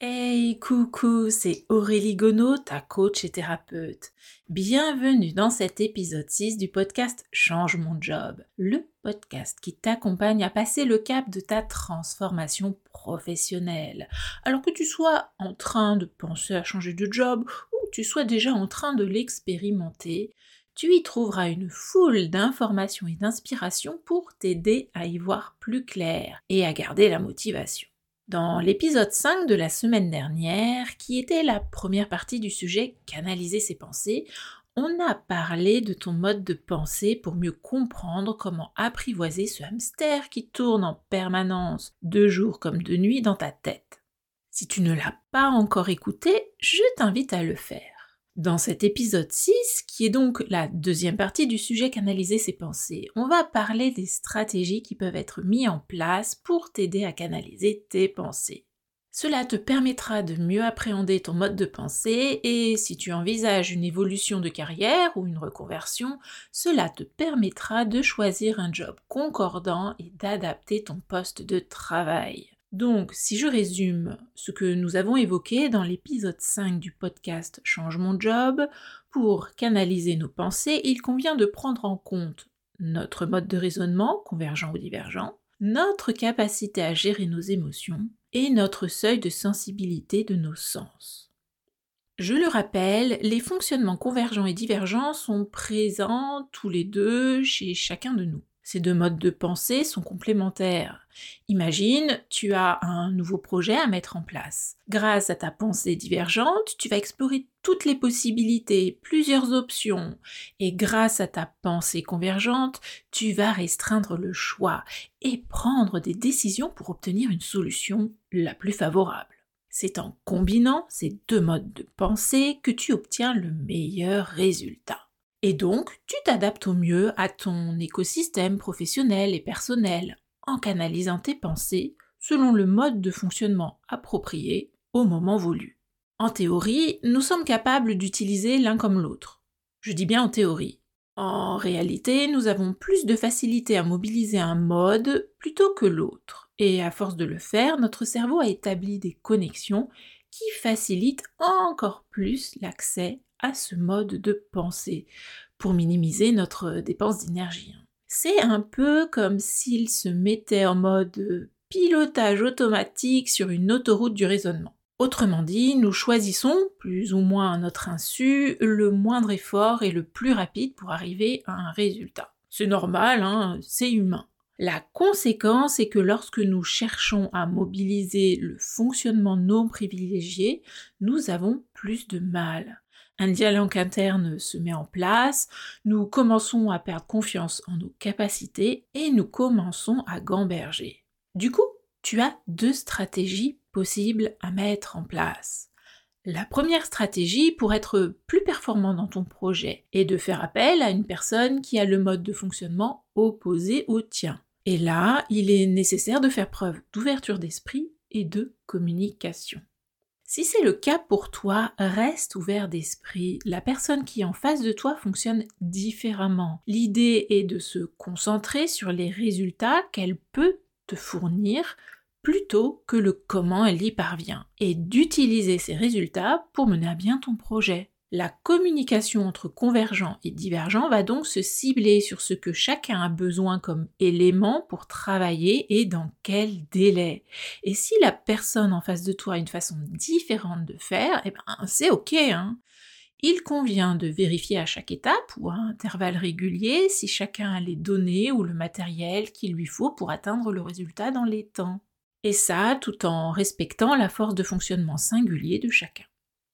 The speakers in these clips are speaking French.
Hey, coucou, c'est Aurélie Gonod, ta coach et thérapeute. Bienvenue dans cet épisode 6 du podcast Change mon job, le podcast qui t'accompagne à passer le cap de ta transformation professionnelle. Alors que tu sois en train de penser à changer de job ou tu sois déjà en train de l'expérimenter, tu y trouveras une foule d'informations et d'inspirations pour t'aider à y voir plus clair et à garder la motivation. Dans l'épisode 5 de la semaine dernière, qui était la première partie du sujet Canaliser ses pensées, on a parlé de ton mode de pensée pour mieux comprendre comment apprivoiser ce hamster qui tourne en permanence, de jour comme de nuit, dans ta tête. Si tu ne l'as pas encore écouté, je t'invite à le faire. Dans cet épisode 6, qui est donc la deuxième partie du sujet canaliser ses pensées, on va parler des stratégies qui peuvent être mises en place pour t'aider à canaliser tes pensées. Cela te permettra de mieux appréhender ton mode de pensée et si tu envisages une évolution de carrière ou une reconversion, cela te permettra de choisir un job concordant et d'adapter ton poste de travail. Donc, si je résume ce que nous avons évoqué dans l'épisode 5 du podcast Change mon job, pour canaliser nos pensées, il convient de prendre en compte notre mode de raisonnement, convergent ou divergent, notre capacité à gérer nos émotions et notre seuil de sensibilité de nos sens. Je le rappelle, les fonctionnements convergents et divergents sont présents tous les deux chez chacun de nous. Ces deux modes de pensée sont complémentaires. Imagine, tu as un nouveau projet à mettre en place. Grâce à ta pensée divergente, tu vas explorer toutes les possibilités, plusieurs options, et grâce à ta pensée convergente, tu vas restreindre le choix et prendre des décisions pour obtenir une solution la plus favorable. C'est en combinant ces deux modes de pensée que tu obtiens le meilleur résultat. Et donc, tu t'adaptes au mieux à ton écosystème professionnel et personnel en canalisant tes pensées selon le mode de fonctionnement approprié au moment voulu. En théorie, nous sommes capables d'utiliser l'un comme l'autre. Je dis bien en théorie. En réalité, nous avons plus de facilité à mobiliser un mode plutôt que l'autre. Et à force de le faire, notre cerveau a établi des connexions qui facilitent encore plus l'accès à ce mode de pensée pour minimiser notre dépense d'énergie. C'est un peu comme s'il se mettait en mode pilotage automatique sur une autoroute du raisonnement. Autrement dit, nous choisissons, plus ou moins à notre insu, le moindre effort et le plus rapide pour arriver à un résultat. C'est normal, hein, c'est humain. La conséquence est que lorsque nous cherchons à mobiliser le fonctionnement non privilégié, nous avons plus de mal un dialogue interne se met en place, nous commençons à perdre confiance en nos capacités et nous commençons à gamberger. Du coup, tu as deux stratégies possibles à mettre en place. La première stratégie pour être plus performant dans ton projet est de faire appel à une personne qui a le mode de fonctionnement opposé au tien. Et là, il est nécessaire de faire preuve d'ouverture d'esprit et de communication. Si c'est le cas pour toi, reste ouvert d'esprit. La personne qui est en face de toi fonctionne différemment. L'idée est de se concentrer sur les résultats qu'elle peut te fournir plutôt que le comment elle y parvient et d'utiliser ces résultats pour mener à bien ton projet. La communication entre convergents et divergents va donc se cibler sur ce que chacun a besoin comme élément pour travailler et dans quel délai. Et si la personne en face de toi a une façon différente de faire, eh ben c'est ok. Hein. Il convient de vérifier à chaque étape ou à intervalles réguliers si chacun a les données ou le matériel qu'il lui faut pour atteindre le résultat dans les temps. Et ça tout en respectant la force de fonctionnement singulier de chacun.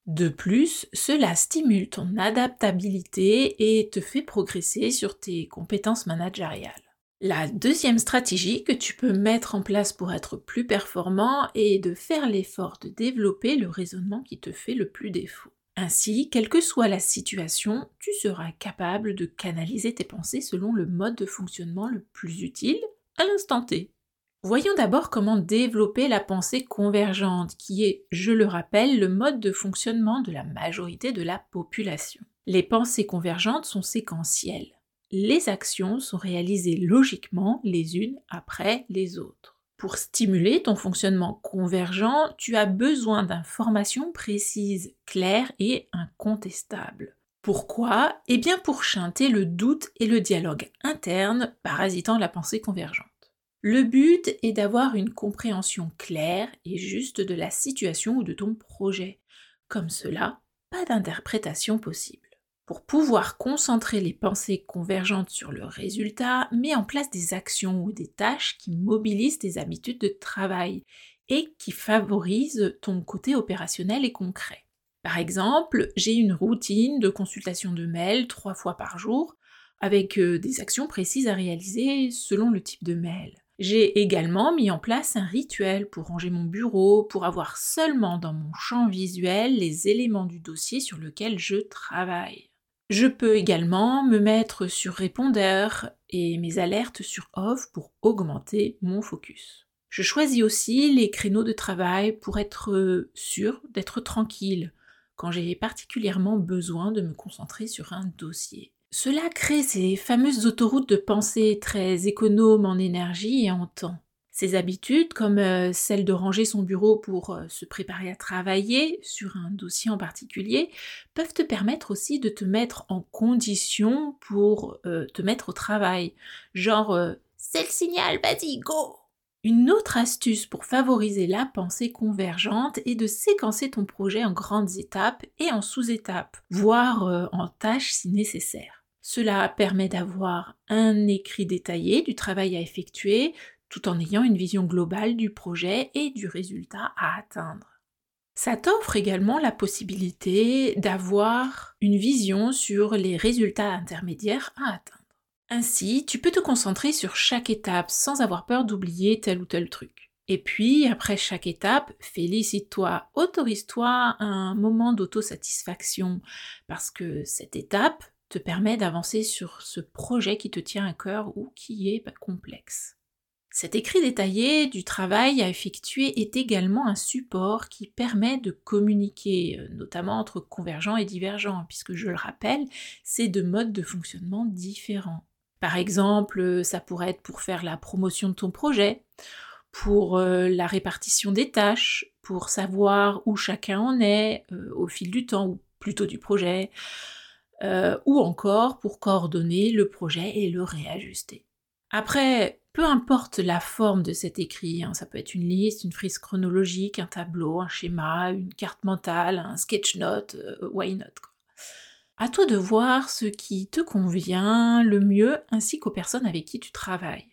De plus, cela stimule ton adaptabilité et te fait progresser sur tes compétences managériales. La deuxième stratégie que tu peux mettre en place pour être plus performant est de faire l'effort de développer le raisonnement qui te fait le plus défaut. Ainsi, quelle que soit la situation, tu seras capable de canaliser tes pensées selon le mode de fonctionnement le plus utile à l'instant T. Voyons d'abord comment développer la pensée convergente, qui est, je le rappelle, le mode de fonctionnement de la majorité de la population. Les pensées convergentes sont séquentielles. Les actions sont réalisées logiquement les unes après les autres. Pour stimuler ton fonctionnement convergent, tu as besoin d'informations précises, claires et incontestables. Pourquoi? Eh bien pour chanter le doute et le dialogue interne parasitant la pensée convergente. Le but est d'avoir une compréhension claire et juste de la situation ou de ton projet. Comme cela, pas d'interprétation possible. Pour pouvoir concentrer les pensées convergentes sur le résultat, mets en place des actions ou des tâches qui mobilisent tes habitudes de travail et qui favorisent ton côté opérationnel et concret. Par exemple, j'ai une routine de consultation de mails trois fois par jour avec euh, des actions précises à réaliser selon le type de mail. J'ai également mis en place un rituel pour ranger mon bureau, pour avoir seulement dans mon champ visuel les éléments du dossier sur lequel je travaille. Je peux également me mettre sur répondeur et mes alertes sur off pour augmenter mon focus. Je choisis aussi les créneaux de travail pour être sûr d'être tranquille quand j'ai particulièrement besoin de me concentrer sur un dossier. Cela crée ces fameuses autoroutes de pensée très économes en énergie et en temps. Ces habitudes, comme euh, celle de ranger son bureau pour euh, se préparer à travailler sur un dossier en particulier, peuvent te permettre aussi de te mettre en condition pour euh, te mettre au travail. Genre, c'est le signal, vas-y, go Une autre astuce pour favoriser la pensée convergente est de séquencer ton projet en grandes étapes et en sous-étapes, voire en tâches si nécessaire. Cela permet d'avoir un écrit détaillé du travail à effectuer, tout en ayant une vision globale du projet et du résultat à atteindre. Ça t'offre également la possibilité d'avoir une vision sur les résultats intermédiaires à atteindre. Ainsi, tu peux te concentrer sur chaque étape sans avoir peur d'oublier tel ou tel truc. Et puis, après chaque étape, félicite-toi, autorise-toi un moment d'autosatisfaction, parce que cette étape permet d'avancer sur ce projet qui te tient à cœur ou qui est complexe. Cet écrit détaillé du travail à effectuer est également un support qui permet de communiquer, euh, notamment entre convergents et divergents, puisque je le rappelle, c'est deux modes de fonctionnement différents. Par exemple, ça pourrait être pour faire la promotion de ton projet, pour euh, la répartition des tâches, pour savoir où chacun en est euh, au fil du temps, ou plutôt du projet, ou encore pour coordonner le projet et le réajuster. Après, peu importe la forme de cet écrit, hein, ça peut être une liste, une frise chronologique, un tableau, un schéma, une carte mentale, un sketch note, euh, why not À toi de voir ce qui te convient le mieux ainsi qu'aux personnes avec qui tu travailles.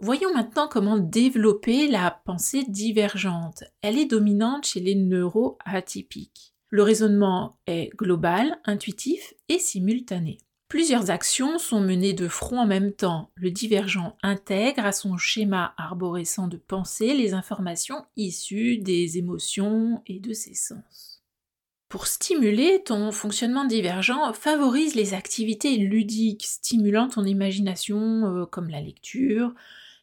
Voyons maintenant comment développer la pensée divergente. Elle est dominante chez les neuroatypiques. Le raisonnement est global, intuitif et simultané. Plusieurs actions sont menées de front en même temps. Le divergent intègre à son schéma arborescent de pensée les informations issues des émotions et de ses sens. Pour stimuler ton fonctionnement divergent, favorise les activités ludiques stimulant ton imagination euh, comme la lecture,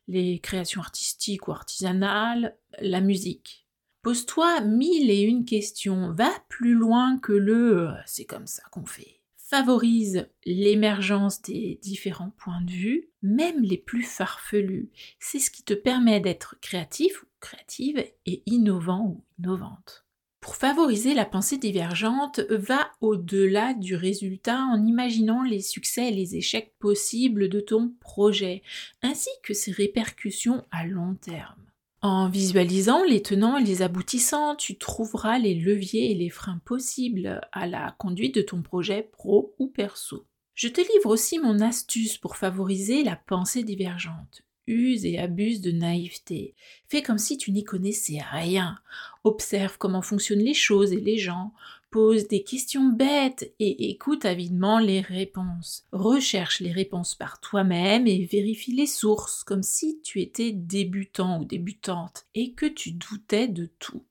les créations artistiques ou artisanales, la musique. Pose-toi mille et une questions, va plus loin que le euh, c'est comme ça qu'on fait favorise l'émergence des différents points de vue, même les plus farfelus. C'est ce qui te permet d'être créatif ou créative et innovant ou innovante. Pour favoriser la pensée divergente, va au-delà du résultat en imaginant les succès et les échecs possibles de ton projet, ainsi que ses répercussions à long terme. En visualisant les tenants et les aboutissants, tu trouveras les leviers et les freins possibles à la conduite de ton projet pro ou perso. Je te livre aussi mon astuce pour favoriser la pensée divergente. Use et abuse de naïveté. Fais comme si tu n'y connaissais rien. Observe comment fonctionnent les choses et les gens pose des questions bêtes et écoute avidement les réponses. Recherche les réponses par toi-même et vérifie les sources comme si tu étais débutant ou débutante et que tu doutais de tout.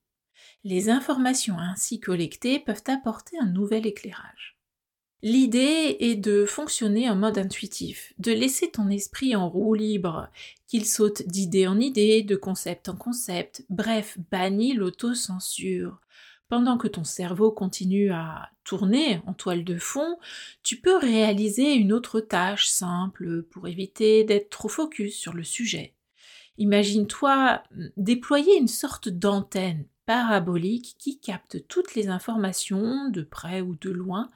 Les informations ainsi collectées peuvent apporter un nouvel éclairage. L'idée est de fonctionner en mode intuitif, de laisser ton esprit en roue libre, qu'il saute d'idée en idée, de concept en concept, bref, bannis l'autocensure. Pendant que ton cerveau continue à tourner en toile de fond, tu peux réaliser une autre tâche simple pour éviter d'être trop focus sur le sujet. Imagine-toi mm, déployer une sorte d'antenne parabolique qui capte toutes les informations, de près ou de loin,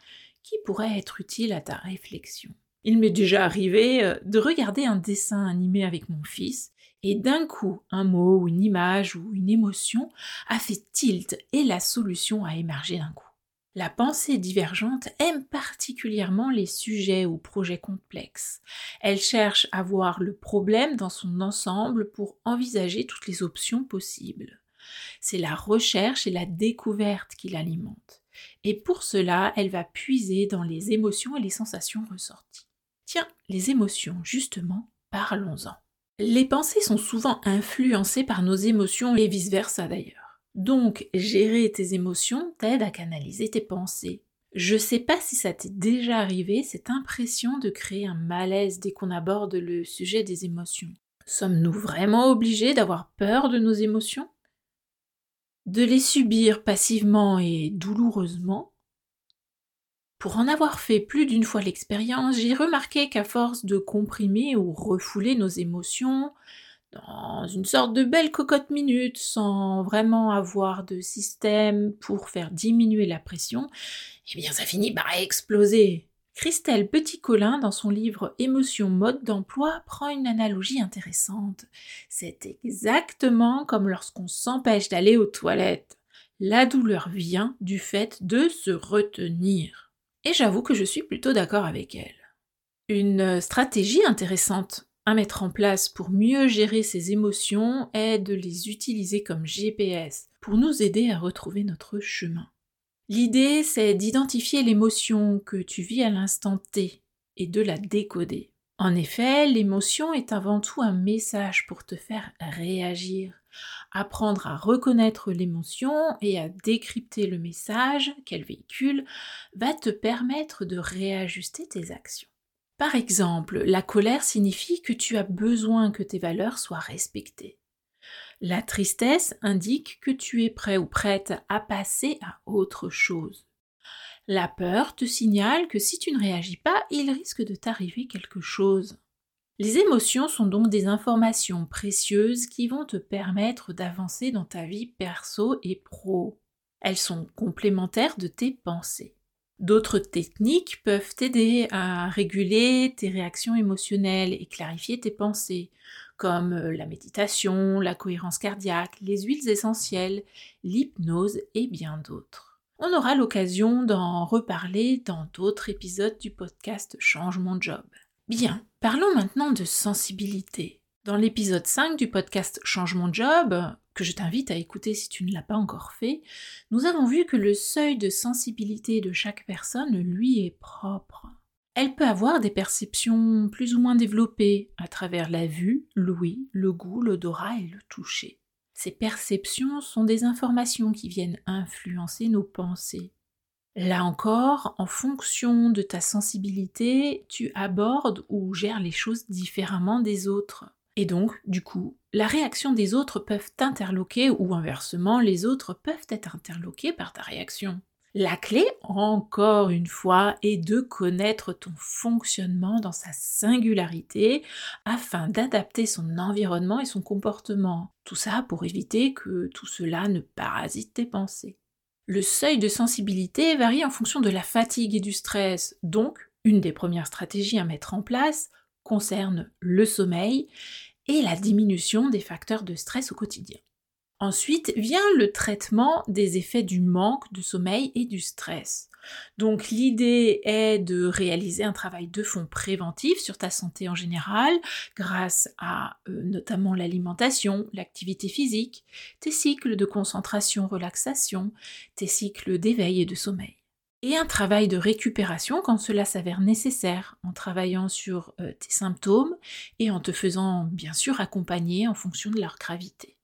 qui pourraient être utiles à ta réflexion. Il m'est déjà arrivé euh, de regarder un dessin animé avec mon fils, et d'un coup, un mot ou une image ou une émotion a fait tilt et la solution a émergé d'un coup. La pensée divergente aime particulièrement les sujets ou projets complexes. Elle cherche à voir le problème dans son ensemble pour envisager toutes les options possibles. C'est la recherche et la découverte qui l'alimentent. Et pour cela, elle va puiser dans les émotions et les sensations ressorties. Tiens, les émotions, justement, parlons-en. Les pensées sont souvent influencées par nos émotions et vice-versa d'ailleurs. Donc, gérer tes émotions t'aide à canaliser tes pensées. Je sais pas si ça t'est déjà arrivé, cette impression de créer un malaise dès qu'on aborde le sujet des émotions. Sommes-nous vraiment obligés d'avoir peur de nos émotions? De les subir passivement et douloureusement? Pour en avoir fait plus d'une fois l'expérience, j'ai remarqué qu'à force de comprimer ou refouler nos émotions dans une sorte de belle cocotte minute sans vraiment avoir de système pour faire diminuer la pression, eh bien ça finit par exploser. Christelle Petit-Colin, dans son livre Émotion mode d'emploi, prend une analogie intéressante. C'est exactement comme lorsqu'on s'empêche d'aller aux toilettes. La douleur vient du fait de se retenir. Et j'avoue que je suis plutôt d'accord avec elle. Une stratégie intéressante à mettre en place pour mieux gérer ses émotions est de les utiliser comme GPS pour nous aider à retrouver notre chemin. L'idée, c'est d'identifier l'émotion que tu vis à l'instant T et de la décoder. En effet, l'émotion est avant tout un message pour te faire réagir. Apprendre à reconnaître l'émotion et à décrypter le message qu'elle véhicule va te permettre de réajuster tes actions. Par exemple, la colère signifie que tu as besoin que tes valeurs soient respectées. La tristesse indique que tu es prêt ou prête à passer à autre chose. La peur te signale que si tu ne réagis pas, il risque de t'arriver quelque chose. Les émotions sont donc des informations précieuses qui vont te permettre d'avancer dans ta vie perso et pro. Elles sont complémentaires de tes pensées. D'autres techniques peuvent t'aider à réguler tes réactions émotionnelles et clarifier tes pensées, comme la méditation, la cohérence cardiaque, les huiles essentielles, l'hypnose et bien d'autres. On aura l'occasion d'en reparler dans d'autres épisodes du podcast Change mon job. Bien, parlons maintenant de sensibilité. Dans l'épisode 5 du podcast Change mon job, que je t'invite à écouter si tu ne l'as pas encore fait, nous avons vu que le seuil de sensibilité de chaque personne lui est propre. Elle peut avoir des perceptions plus ou moins développées à travers la vue, l'ouïe, le goût, l'odorat et le toucher. Ces perceptions sont des informations qui viennent influencer nos pensées. Là encore, en fonction de ta sensibilité, tu abordes ou gères les choses différemment des autres. Et donc, du coup, la réaction des autres peuvent t'interloquer ou inversement, les autres peuvent être interloqués par ta réaction. La clé, encore une fois, est de connaître ton fonctionnement dans sa singularité afin d'adapter son environnement et son comportement. Tout ça pour éviter que tout cela ne parasite tes pensées. Le seuil de sensibilité varie en fonction de la fatigue et du stress, donc une des premières stratégies à mettre en place concerne le sommeil et la diminution des facteurs de stress au quotidien. Ensuite vient le traitement des effets du manque de sommeil et du stress. Donc l'idée est de réaliser un travail de fond préventif sur ta santé en général grâce à euh, notamment l'alimentation, l'activité physique, tes cycles de concentration-relaxation, tes cycles d'éveil et de sommeil. Et un travail de récupération quand cela s'avère nécessaire, en travaillant sur euh, tes symptômes et en te faisant bien sûr accompagner en fonction de leur gravité.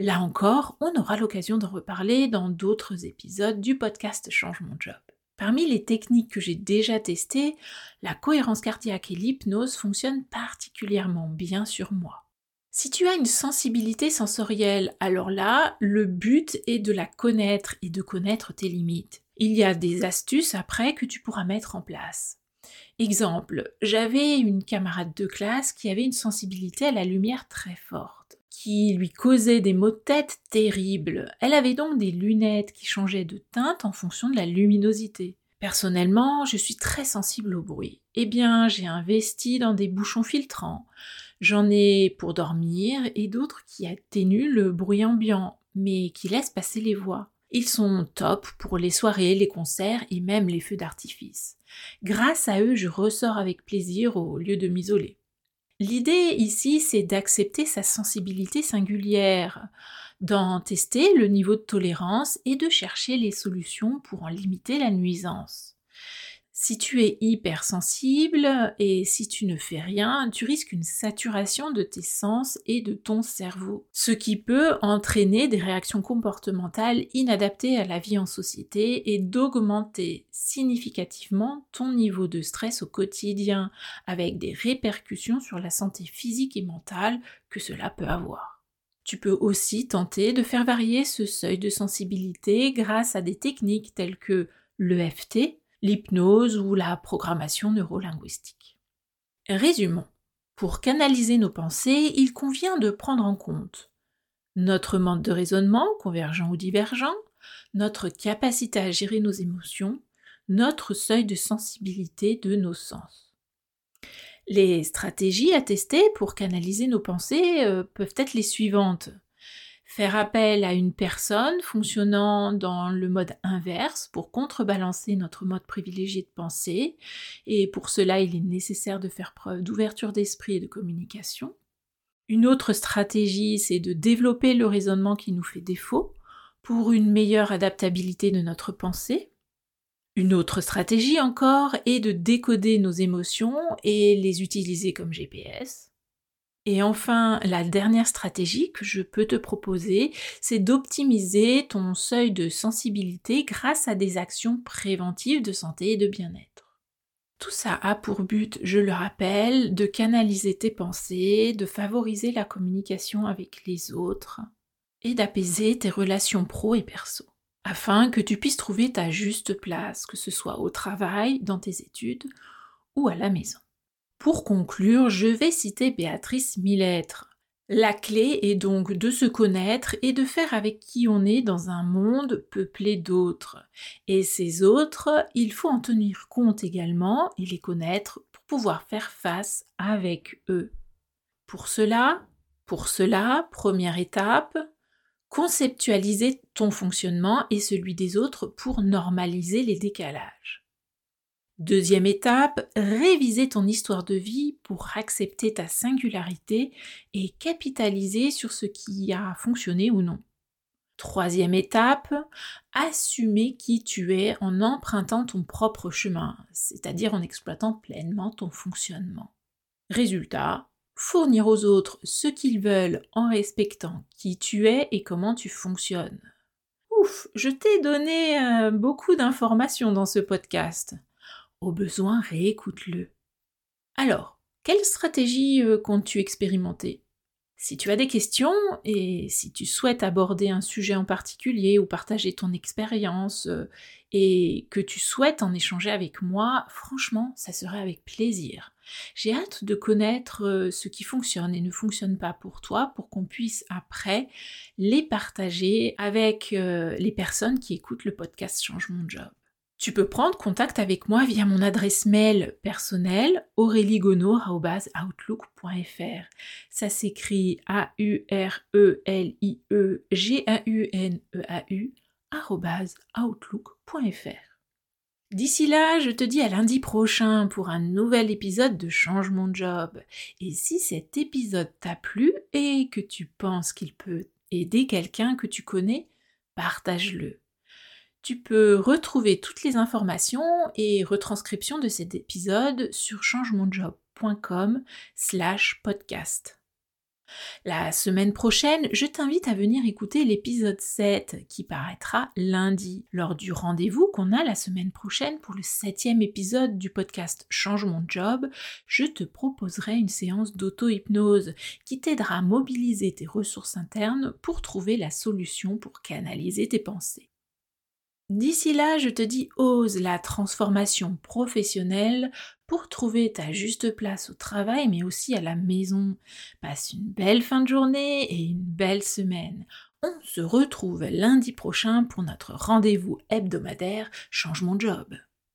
Là encore, on aura l'occasion d'en reparler dans d'autres épisodes du podcast Change mon job. Parmi les techniques que j'ai déjà testées, la cohérence cardiaque et l'hypnose fonctionnent particulièrement bien sur moi. Si tu as une sensibilité sensorielle, alors là, le but est de la connaître et de connaître tes limites. Il y a des astuces après que tu pourras mettre en place. Exemple, j'avais une camarade de classe qui avait une sensibilité à la lumière très forte, qui lui causait des maux de tête terribles. Elle avait donc des lunettes qui changeaient de teinte en fonction de la luminosité. Personnellement, je suis très sensible au bruit. Eh bien, j'ai investi dans des bouchons filtrants. J'en ai pour dormir et d'autres qui atténuent le bruit ambiant, mais qui laissent passer les voix. Ils sont top pour les soirées, les concerts et même les feux d'artifice. Grâce à eux, je ressors avec plaisir au lieu de m'isoler. L'idée ici, c'est d'accepter sa sensibilité singulière, d'en tester le niveau de tolérance et de chercher les solutions pour en limiter la nuisance. Si tu es hypersensible et si tu ne fais rien, tu risques une saturation de tes sens et de ton cerveau, ce qui peut entraîner des réactions comportementales inadaptées à la vie en société et d'augmenter significativement ton niveau de stress au quotidien, avec des répercussions sur la santé physique et mentale que cela peut avoir. Tu peux aussi tenter de faire varier ce seuil de sensibilité grâce à des techniques telles que l'EFT, l'hypnose ou la programmation neurolinguistique. Résumons. Pour canaliser nos pensées, il convient de prendre en compte notre mode de raisonnement, convergent ou divergent, notre capacité à gérer nos émotions, notre seuil de sensibilité de nos sens. Les stratégies à tester pour canaliser nos pensées euh, peuvent être les suivantes faire appel à une personne fonctionnant dans le mode inverse pour contrebalancer notre mode privilégié de pensée, et pour cela il est nécessaire de faire preuve d'ouverture d'esprit et de communication. Une autre stratégie, c'est de développer le raisonnement qui nous fait défaut pour une meilleure adaptabilité de notre pensée. Une autre stratégie encore est de décoder nos émotions et les utiliser comme GPS. Et enfin, la dernière stratégie que je peux te proposer, c'est d'optimiser ton seuil de sensibilité grâce à des actions préventives de santé et de bien-être. Tout ça a pour but, je le rappelle, de canaliser tes pensées, de favoriser la communication avec les autres et d'apaiser tes relations pro et perso, afin que tu puisses trouver ta juste place, que ce soit au travail, dans tes études ou à la maison. Pour conclure, je vais citer Béatrice Millettre. La clé est donc de se connaître et de faire avec qui on est dans un monde peuplé d'autres. Et ces autres, il faut en tenir compte également et les connaître pour pouvoir faire face avec eux. Pour cela, pour cela, première étape, conceptualiser ton fonctionnement et celui des autres pour normaliser les décalages. Deuxième étape, réviser ton histoire de vie pour accepter ta singularité et capitaliser sur ce qui a fonctionné ou non. Troisième étape, assumer qui tu es en empruntant ton propre chemin, c'est-à-dire en exploitant pleinement ton fonctionnement. Résultat, fournir aux autres ce qu'ils veulent en respectant qui tu es et comment tu fonctionnes. Ouf, je t'ai donné euh, beaucoup d'informations dans ce podcast. Au besoin, réécoute-le. Alors, quelle stratégie euh, comptes-tu expérimenter? Si tu as des questions et si tu souhaites aborder un sujet en particulier ou partager ton expérience euh, et que tu souhaites en échanger avec moi, franchement, ça serait avec plaisir. J'ai hâte de connaître euh, ce qui fonctionne et ne fonctionne pas pour toi pour qu'on puisse après les partager avec les personnes qui écoutent le podcast Change mon job. Tu peux prendre contact avec moi via mon adresse mail personnelle aureliegono.outlook.fr. Ça s'écrit A-U-R-E-L-I-E-G-A-U-N-E-A-U outlook.fr. D'ici là, je te dis à lundi prochain pour un nouvel épisode de Change mon job. Et si cet épisode t'a plu et que tu penses qu'il peut aider quelqu'un que tu connais, partage-le. Tu peux retrouver toutes les informations et retranscriptions de cet épisode sur changemonjob.com slash podcast. La semaine prochaine, je t'invite à venir écouter l'épisode 7 qui paraîtra lundi, lors du rendez-vous qu'on a la semaine prochaine pour le septième épisode du podcast Change mon job. Je te proposerai une séance d'auto-hypnose qui t'aidera à mobiliser tes ressources internes pour trouver la solution pour canaliser tes pensées. D'ici là, je te dis ose la transformation professionnelle pour trouver ta juste place au travail, mais aussi à la maison. Passe une belle fin de journée et une belle semaine. On se retrouve lundi prochain pour notre rendez-vous hebdomadaire Change mon job.